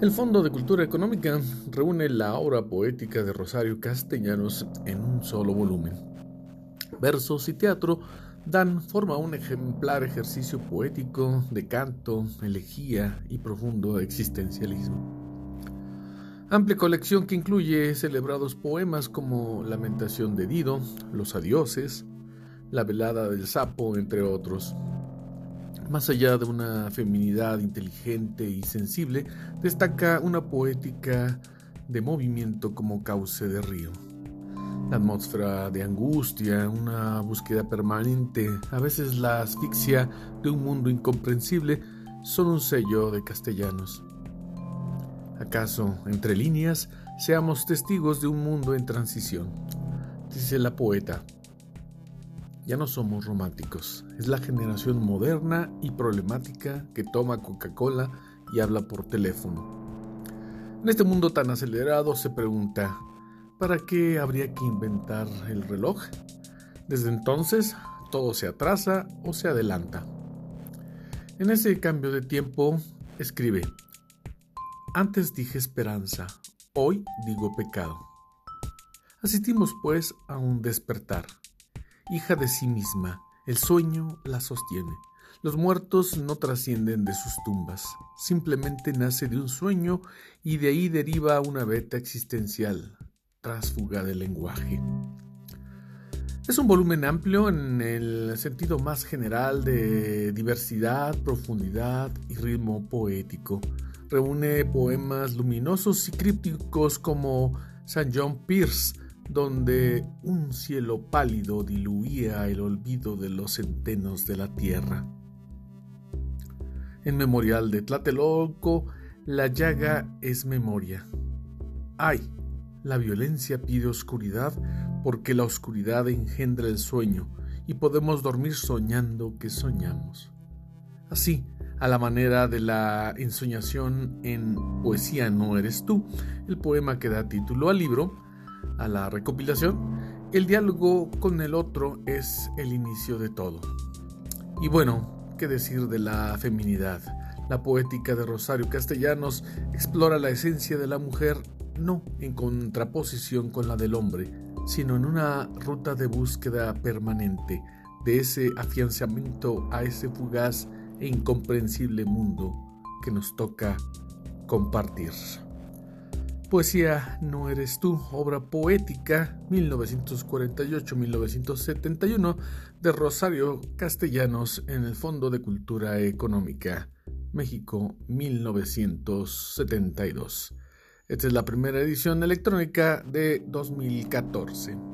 El Fondo de Cultura Económica reúne la obra poética de Rosario Castellanos en un solo volumen. Versos y teatro dan forma a un ejemplar ejercicio poético de canto, elegía y profundo existencialismo. Amplia colección que incluye celebrados poemas como Lamentación de Dido, Los Adioses, La Velada del Sapo, entre otros. Más allá de una feminidad inteligente y sensible, destaca una poética de movimiento como cauce de río. La atmósfera de angustia, una búsqueda permanente, a veces la asfixia de un mundo incomprensible, son un sello de castellanos. ¿Acaso, entre líneas, seamos testigos de un mundo en transición? Dice la poeta, ya no somos románticos. Es la generación moderna y problemática que toma Coca-Cola y habla por teléfono. En este mundo tan acelerado se pregunta, ¿para qué habría que inventar el reloj? Desde entonces todo se atrasa o se adelanta. En ese cambio de tiempo escribe, antes dije esperanza, hoy digo pecado. Asistimos pues a un despertar hija de sí misma. El sueño la sostiene. Los muertos no trascienden de sus tumbas, simplemente nace de un sueño y de ahí deriva una beta existencial, trásfuga del lenguaje. Es un volumen amplio en el sentido más general de diversidad, profundidad y ritmo poético. Reúne poemas luminosos y crípticos como St. John Pierce, donde un cielo pálido diluía el olvido de los centenos de la tierra. En memorial de Tlatelolco, la llaga es memoria. Ay, la violencia pide oscuridad porque la oscuridad engendra el sueño y podemos dormir soñando que soñamos. Así, a la manera de la ensoñación en Poesía no eres tú, el poema que da título al libro, a la recopilación, el diálogo con el otro es el inicio de todo. Y bueno, ¿qué decir de la feminidad? La poética de Rosario Castellanos explora la esencia de la mujer no en contraposición con la del hombre, sino en una ruta de búsqueda permanente de ese afianzamiento a ese fugaz e incomprensible mundo que nos toca compartir. Poesía No eres tú, obra poética 1948-1971 de Rosario Castellanos en el Fondo de Cultura Económica, México 1972. Esta es la primera edición electrónica de 2014.